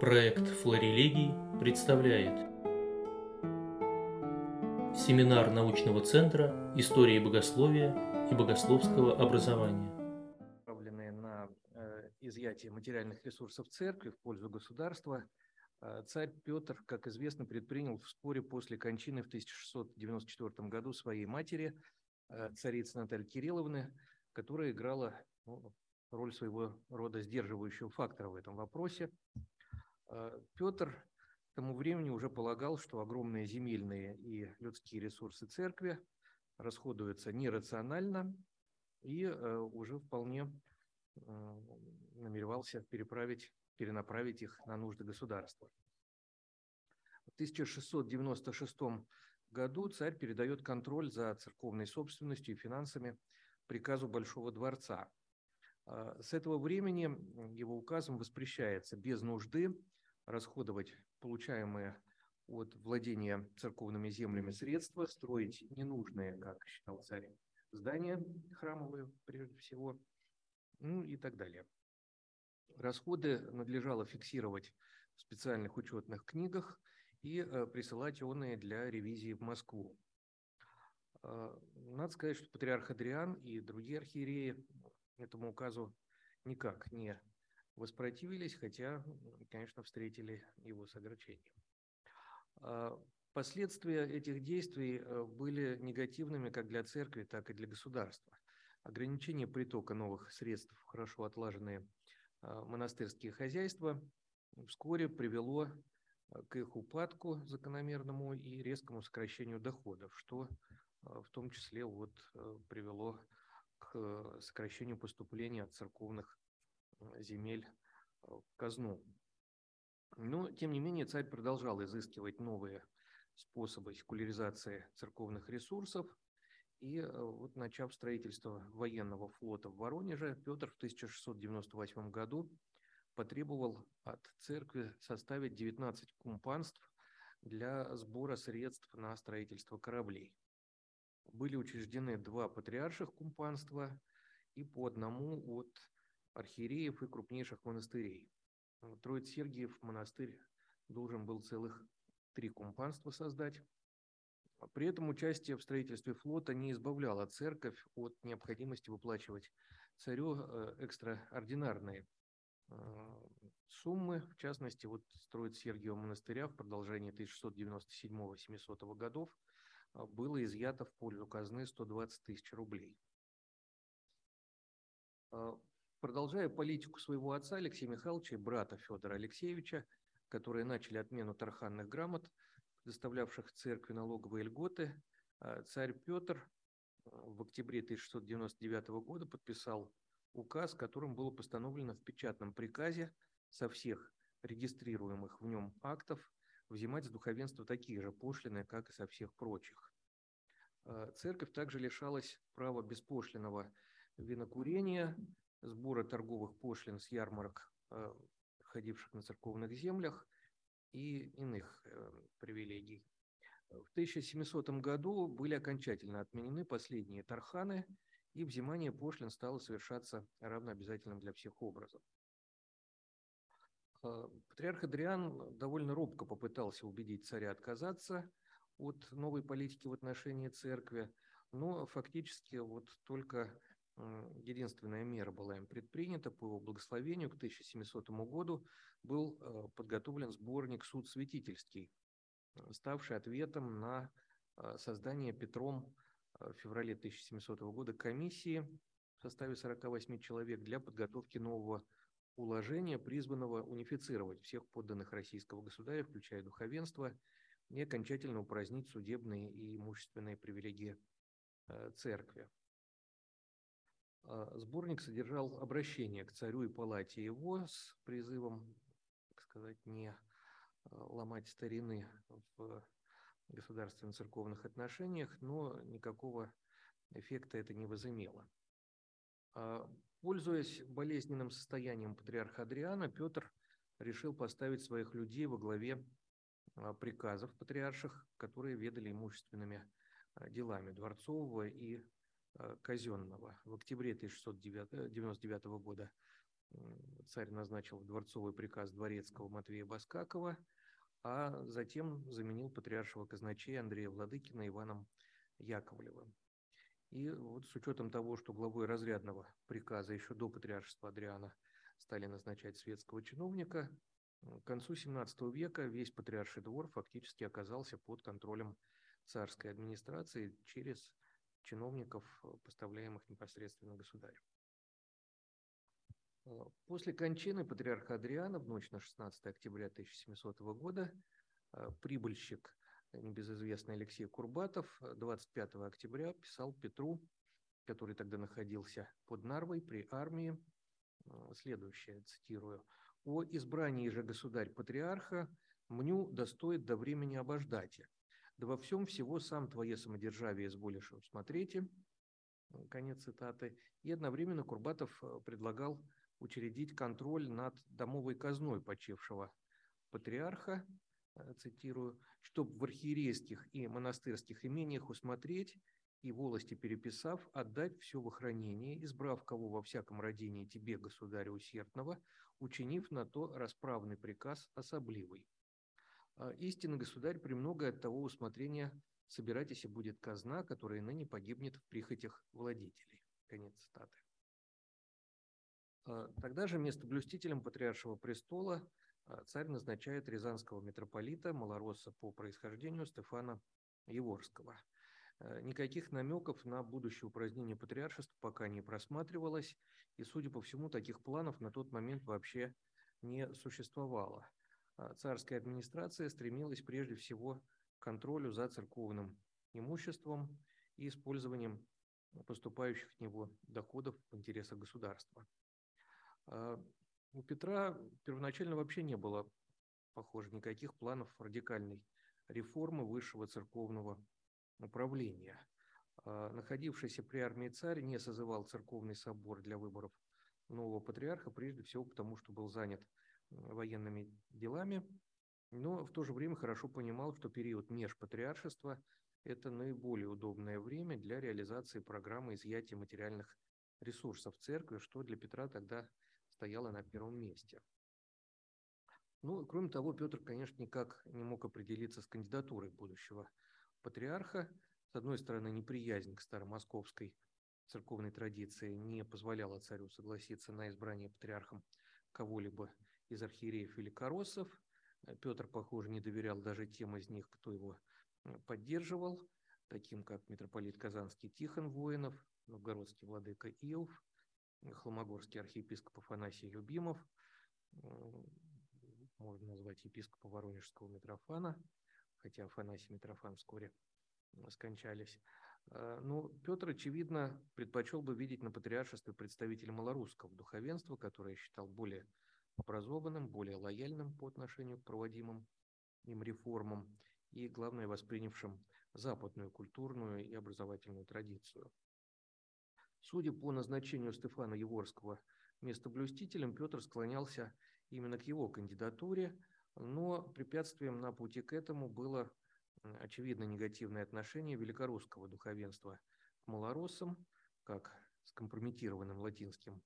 Проект «Флорелегий» представляет Семинар научного центра истории богословия и богословского образования. направленные на э, изъятие материальных ресурсов церкви в пользу государства, э, царь Петр, как известно, предпринял в споре после кончины в 1694 году своей матери, э, царицы Натальи Кирилловны, которая играла ну, роль своего рода сдерживающего фактора в этом вопросе. Э, Петр к тому времени уже полагал, что огромные земельные и людские ресурсы церкви расходуются нерационально и э, уже вполне э, намеревался переправить, перенаправить их на нужды государства. В 1696 году царь передает контроль за церковной собственностью и финансами приказу Большого дворца. С этого времени его указом воспрещается без нужды расходовать получаемые от владения церковными землями средства, строить ненужные, как считал царь, здания храмовые, прежде всего, ну и так далее. Расходы надлежало фиксировать в специальных учетных книгах и э, присылать оные для ревизии в Москву. Э, надо сказать, что патриарх Адриан и другие архиереи этому указу никак не воспротивились, хотя, конечно, встретили его с огорчением. А, последствия этих действий э, были негативными как для церкви, так и для государства. Ограничение притока новых средств в хорошо отлаженные а, монастырские хозяйства вскоре привело э, к их упадку закономерному и резкому сокращению доходов, что э, в том числе вот привело к сокращению поступления от церковных земель э, в казну. Но, тем не менее, царь продолжал изыскивать новые способы секуляризации церковных ресурсов. И э, вот начав строительство военного флота в Воронеже, Петр в 1698 году потребовал от церкви составить 19 кумпанств для сбора средств на строительство кораблей. Были учреждены два патриарших кумпанства и по одному от архиереев и крупнейших монастырей. Троиц-Сергиев монастырь должен был целых три кумпанства создать. При этом участие в строительстве флота не избавляло церковь от необходимости выплачивать царю э, экстраординарные э, суммы. В частности, вот строить Сергиева монастыря в продолжении 1697-700 годов э, было изъято в пользу казны 120 тысяч рублей. Продолжая политику своего отца Алексея Михайловича и брата Федора Алексеевича, которые начали отмену тарханных грамот, предоставлявших церкви налоговые льготы, а, царь Петр а, в октябре 1699 года подписал указ, которым было постановлено в печатном приказе со всех регистрируемых в нем актов взимать с духовенства такие же пошлины, как и со всех прочих. А, церковь также лишалась права беспошлинного винокурения, сбора торговых пошлин с ярмарок, э, ходивших на церковных землях, и иных э, привилегий. В 1700 году были окончательно отменены последние тарханы, и взимание пошлин стало совершаться равнообязательным для всех образом. Э, патриарх Адриан довольно робко попытался убедить царя отказаться от новой политики в отношении церкви, но фактически вот только единственная мера была им предпринята по его благословению к 1700 году был э, подготовлен сборник «Суд святительский», э, ставший ответом на э, создание Петром в феврале 1700 года комиссии в составе 48 человек для подготовки нового уложения, призванного унифицировать всех подданных российского государя, включая духовенство, и окончательно упразднить судебные и имущественные привилегии церкви. А, сборник содержал обращение к царю и палате его с призывом, так сказать, не а, ломать старины в государственно-церковных отношениях, но никакого эффекта это не возымело. А, пользуясь болезненным состоянием патриарха Адриана, Петр решил поставить своих людей во главе приказов патриарших, которые ведали имущественными делами дворцового и казенного. В октябре 1699 года царь назначил дворцовый приказ дворецкого Матвея Баскакова, а затем заменил патриаршего казначея Андрея Владыкина Иваном Яковлевым. И вот с учетом того, что главой разрядного приказа еще до патриаршества Адриана стали назначать светского чиновника, к концу XVII века весь патриарший двор фактически оказался под контролем царской администрации через чиновников, поставляемых непосредственно государю. После кончины патриарха Адриана в ночь на 16 октября 1700 года прибыльщик небезызвестный Алексей Курбатов 25 октября писал Петру, который тогда находился под Нарвой при армии, следующее, цитирую, «О избрании же государь-патриарха мню достоит до времени обождати, да во всем всего сам твое самодержавие изволишь усмотрите». Конец цитаты. И одновременно Курбатов предлагал учредить контроль над домовой казной почившего патриарха, Э, цитирую, чтобы в архиерейских и монастырских имениях усмотреть и волости переписав, отдать все во хранение, избрав кого во всяком родении тебе, государя усердного, учинив на то расправный приказ особливый. А истинный государь премного от того усмотрения собирайтесь и будет казна, которая ныне погибнет в прихотях владетелей. Конец цитаты. А тогда же место блюстителем патриаршего престола а, царь назначает рязанского митрополита, малоросса по происхождению Стефана Еворского. Никаких намеков на будущее упразднение патриаршества пока не просматривалось, и, судя по всему, таких планов на тот момент вообще не существовало. А царская администрация стремилась прежде всего к контролю за церковным имуществом и использованием поступающих в него доходов в интересах государства. А у Петра первоначально вообще не было, похоже, никаких планов радикальной реформы высшего церковного управления. А находившийся при армии царь не созывал церковный собор для выборов нового патриарха, прежде всего потому, что был занят военными делами, но в то же время хорошо понимал, что период межпатриаршества – это наиболее удобное время для реализации программы изъятия материальных ресурсов церкви, что для Петра тогда стояла на первом месте. Ну, кроме того, Петр, конечно, никак не мог определиться с кандидатурой будущего патриарха. С одной стороны, неприязнь к старомосковской церковной традиции не позволяла царю согласиться на избрание патриархом кого-либо из архиереев или коросов. Петр, похоже, не доверял даже тем из них, кто его поддерживал, таким как митрополит Казанский Тихон Воинов, новгородский владыка Иов, Холмогорский архиепископ Афанасий Любимов, можно назвать епископа Воронежского Митрофана, хотя Афанасий Митрофан вскоре скончались. Но Петр, очевидно, предпочел бы видеть на патриаршестве представителя малорусского духовенства, которое считал более образованным, более лояльным по отношению к проводимым им реформам и, главное, воспринявшим западную культурную и образовательную традицию. Судя по назначению Стефана Еворского местоблюстителем, Петр склонялся именно к его кандидатуре, но препятствием на пути к этому было очевидно негативное отношение великорусского духовенства к малороссам, как скомпрометированным латинским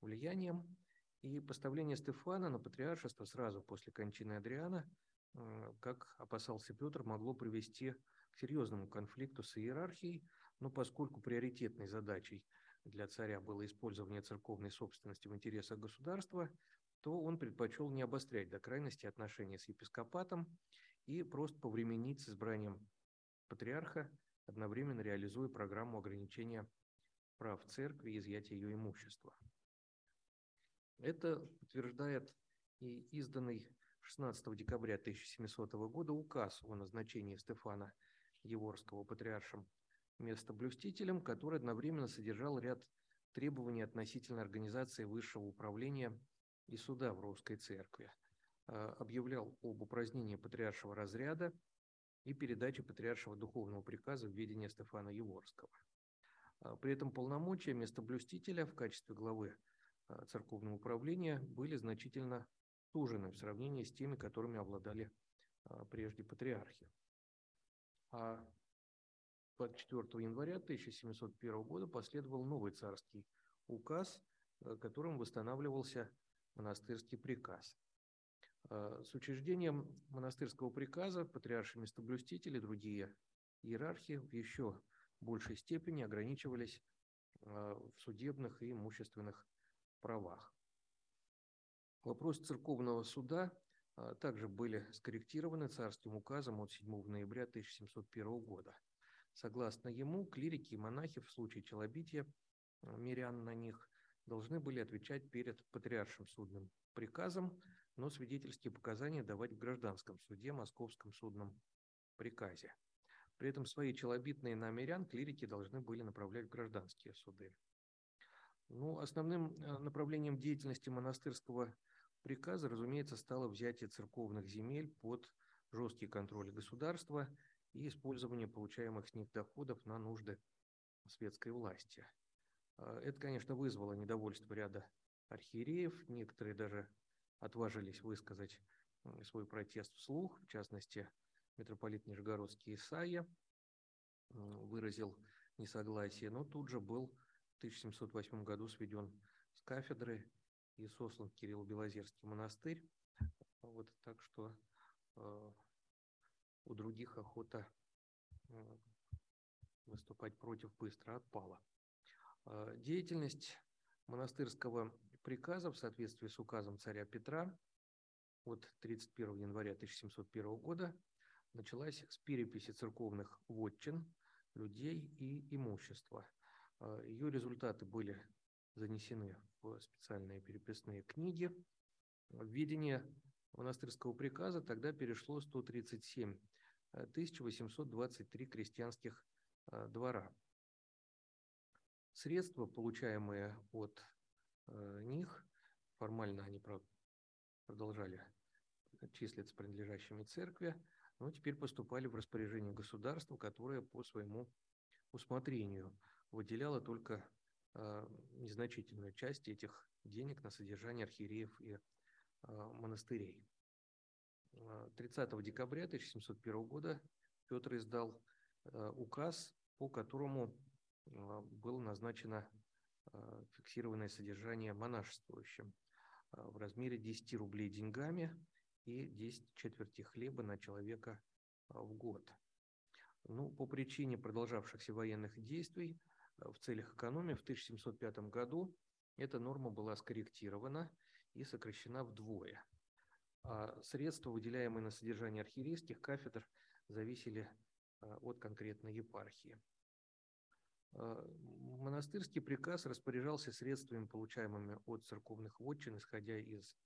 влиянием, и поставление Стефана на патриаршество сразу после кончины Адриана, как опасался Петр, могло привести к серьезному конфликту с иерархией, но поскольку приоритетной задачей для царя было использование церковной собственности в интересах государства, то он предпочел не обострять до крайности отношения с епископатом и просто повременить с избранием патриарха, одновременно реализуя программу ограничения прав церкви и изъятия ее имущества. Это подтверждает и изданный 16 декабря 1700 года указ о назначении Стефана Еворского патриаршем местоблюстителем, который одновременно содержал ряд требований относительно организации высшего управления и суда в русской церкви, а, объявлял об упразднении патриаршего разряда и передаче патриаршего духовного приказа в ведение Стефана Еворского. А, при этом полномочия местоблюстителя в качестве главы церковного управления были значительно сужены в сравнении с теми, которыми обладали прежде патриархи. А 24 января 1701 года последовал новый царский указ, которым восстанавливался монастырский приказ. С учреждением монастырского приказа патриарши местоблюстители и другие иерархи в еще большей степени ограничивались в судебных и имущественных правах. Вопрос церковного суда а, также были скорректированы царским указом от 7 ноября 1701 года. Согласно ему, клирики и монахи в случае челобития а, мирян на них должны были отвечать перед патриаршим судным приказом, но свидетельские показания давать в гражданском суде, московском судном приказе. При этом свои челобитные на мирян клирики должны были направлять в гражданские суды. Ну, основным а, направлением деятельности монастырского приказа, разумеется, стало взятие церковных земель под жесткий контроль государства и использование получаемых с них доходов на нужды светской власти. А, это, конечно, вызвало недовольство ряда архиереев, некоторые даже отважились высказать свой протест вслух, в частности, митрополит Нижегородский Исаия выразил несогласие, но тут же был в 1708 году сведен с кафедры и сослан Кирилл Белозерский монастырь. Вот, так что э, у других охота э, выступать против быстро отпала. Э, деятельность монастырского приказа в соответствии с указом царя Петра от 31 января 1701 года началась с переписи церковных вотчин, людей и имущества. Э, Ее результаты были занесены в специальные переписные книги. В ведение монастырского приказа тогда перешло 137 823 крестьянских э, двора. Средства, получаемые от э, них, формально они продолжали числиться принадлежащими церкви, но теперь поступали в распоряжение государства, которое по своему усмотрению выделяло только Э, незначительную часть этих денег на содержание архиереев и э, монастырей. 30 э, декабря 1701 года Петр издал указ, по которому было назначено фиксированное содержание монашествующим в размере 10 рублей деньгами и 10 четверти хлеба на человека в год. Ну, по причине продолжавшихся военных действий в целях экономии в 1705 году эта норма была скорректирована и сокращена вдвое. А средства, выделяемые на содержание архиерейских кафедр, зависели э, от конкретной епархии. Э, монастырский приказ распоряжался средствами, получаемыми от церковных вотчин, исходя из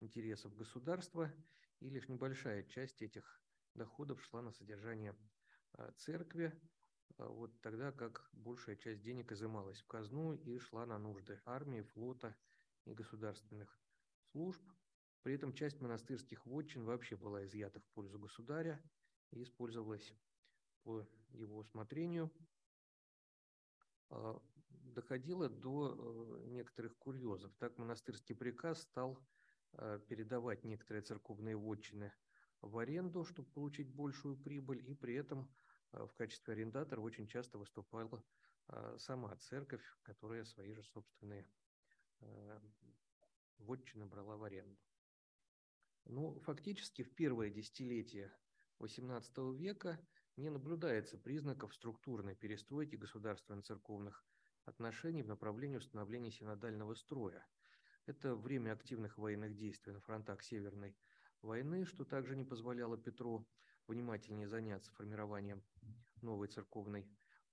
интересов государства, и лишь небольшая часть этих доходов шла на содержание церкви, а вот тогда как большая часть денег изымалась в казну и шла на нужды армии, флота и государственных служб. При этом часть монастырских вотчин вообще была изъята в пользу государя и использовалась по его усмотрению. А, доходило до э, некоторых курьезов. Так монастырский приказ стал э, передавать некоторые церковные вотчины в аренду, чтобы получить большую прибыль, и при этом – в качестве арендатора очень часто выступала э, сама церковь, которая свои же собственные э, вотчины брала в аренду. Ну, фактически в первое десятилетие XVIII века не наблюдается признаков структурной перестройки государственно-церковных отношений в направлении установления синодального строя. Это время активных военных действий на фронтах Северной войны, что также не позволяло Петру внимательнее заняться формированием новой церковной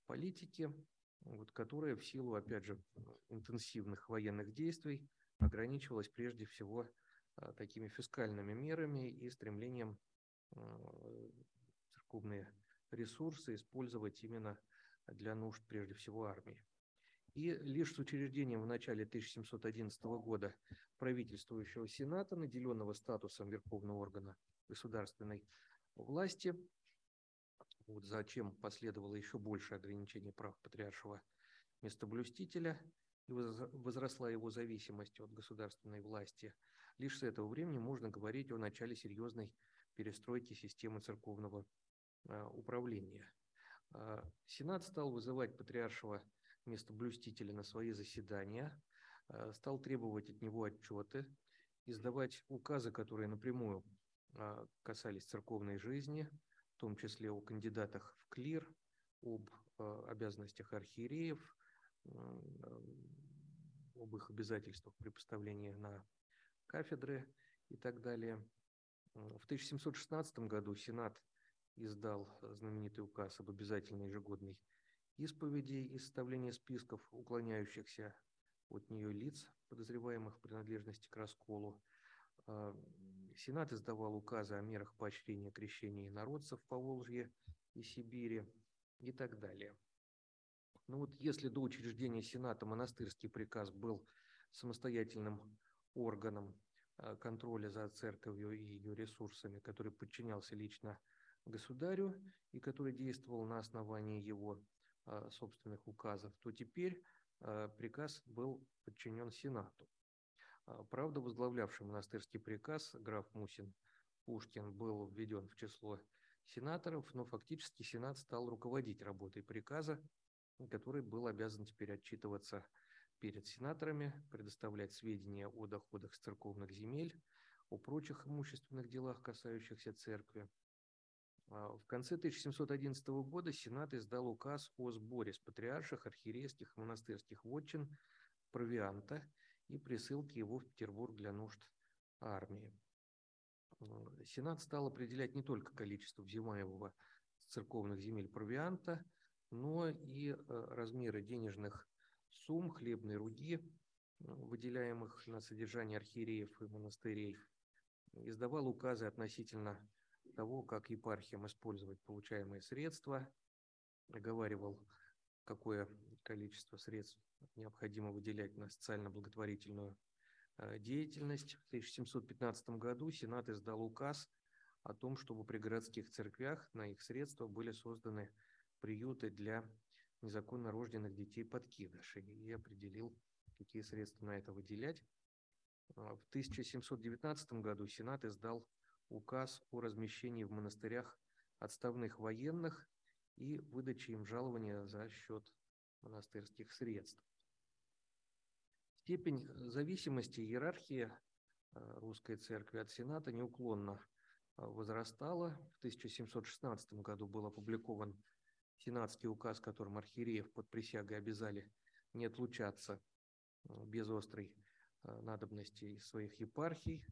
политики, вот, которая в силу, опять же, интенсивных военных действий ограничивалась прежде всего а, такими фискальными мерами и стремлением а, церковные ресурсы использовать именно для нужд, прежде всего, армии. И лишь с учреждением в начале 1711 года правительствующего Сената, наделенного статусом Верховного органа государственной власти, вот зачем последовало еще больше ограничений прав патриаршего местоблюстителя и возросла его зависимость от государственной власти. Лишь с этого времени можно говорить о начале серьезной перестройки системы церковного а, управления. А, Сенат стал вызывать патриаршего местоблюстителя на свои заседания. стал требовать от него отчеты, издавать указы, которые напрямую касались церковной жизни, в том числе о кандидатах в клир, об обязанностях архиереев, об их обязательствах при поставлении на кафедры и так далее. В 1716 году Сенат издал знаменитый указ об обязательной ежегодной исповеди и составлении списков уклоняющихся от нее лиц, подозреваемых в принадлежности к расколу. А, Сенат издавал указы о мерах поощрения крещения народцев по Волжье и Сибири и так далее. Ну вот если до учреждения Сената монастырский приказ был самостоятельным органом а, контроля за церковью и ее ресурсами, который подчинялся лично государю и который действовал на основании его собственных указов, то теперь а, приказ был подчинен Сенату. Правда, возглавлявший монастырский приказ граф Мусин Пушкин был введен в число сенаторов, но фактически Сенат стал руководить работой приказа, который был обязан теперь отчитываться перед сенаторами, предоставлять сведения о доходах с церковных земель, о прочих имущественных делах, касающихся церкви. А, в конце 1711 года Сенат издал указ о сборе с патриарших, архиерейских и монастырских вотчин провианта и присылке его в Петербург для нужд армии. А, Сенат стал определять не только количество взимаемого с церковных земель провианта, но и э, размеры денежных сумм, хлебной руги, выделяемых на содержание архиереев и монастырей, издавал указы относительно того, как епархиям использовать получаемые средства, оговаривал, какое количество средств необходимо выделять на социально-благотворительную э, деятельность. В 1715 году Сенат издал указ о том, чтобы при городских церквях на их средства были созданы приюты для незаконно рожденных детей подкидышей и определил, какие средства на это выделять. А, в 1719 году Сенат издал указ о размещении в монастырях отставных военных и выдаче им жалования за счет монастырских средств. Степень зависимости иерархии а, русской церкви от Сената неуклонно а, возрастала. В 1716 году был опубликован сенатский указ, которым архиереев под присягой обязали не отлучаться э, без острой э, надобности из своих епархий.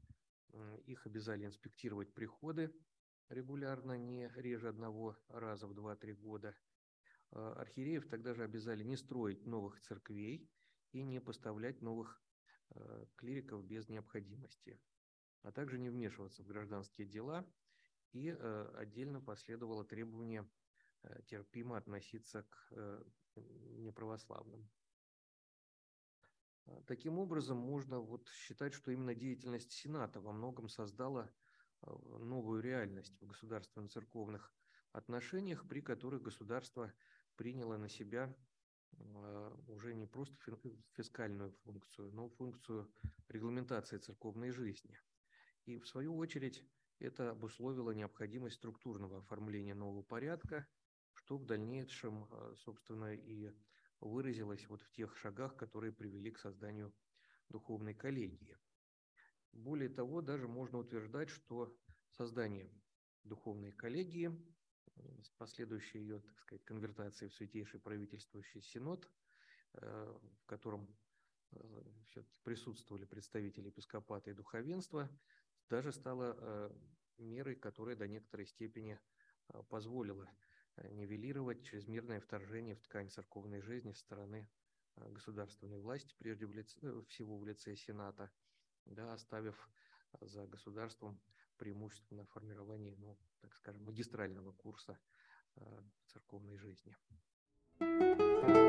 Их обязали инспектировать приходы регулярно, не реже одного раза в 2-3 года. Э, архиереев тогда же обязали не строить новых церквей и не поставлять новых клириков без необходимости, а также не вмешиваться в гражданские дела. И отдельно последовало требование Э, терпимо относиться к э, неправославным. А, таким образом, можно вот считать, что именно деятельность Сената во многом создала а, новую реальность в государственно-церковных отношениях, при которых государство приняло на себя а, уже не просто фискальную функцию, но функцию регламентации церковной жизни. И в свою очередь это обусловило необходимость структурного оформления нового порядка – что в дальнейшем, собственно, и выразилось вот в тех шагах, которые привели к созданию духовной коллегии. Более того, даже можно утверждать, что создание духовной коллегии с последующей ее, так сказать, конвертацией в святейший правительствующий синод, э, в котором э, все-таки присутствовали представители епископата и духовенства, даже стало э, мерой, которая до некоторой степени позволила нивелировать чрезмерное вторжение в ткань церковной жизни со стороны э, государственной власти, прежде э, всего в лице Сената, да, оставив за государством преимущественно формирование, ну, так скажем, магистрального курса церковной жизни. thank you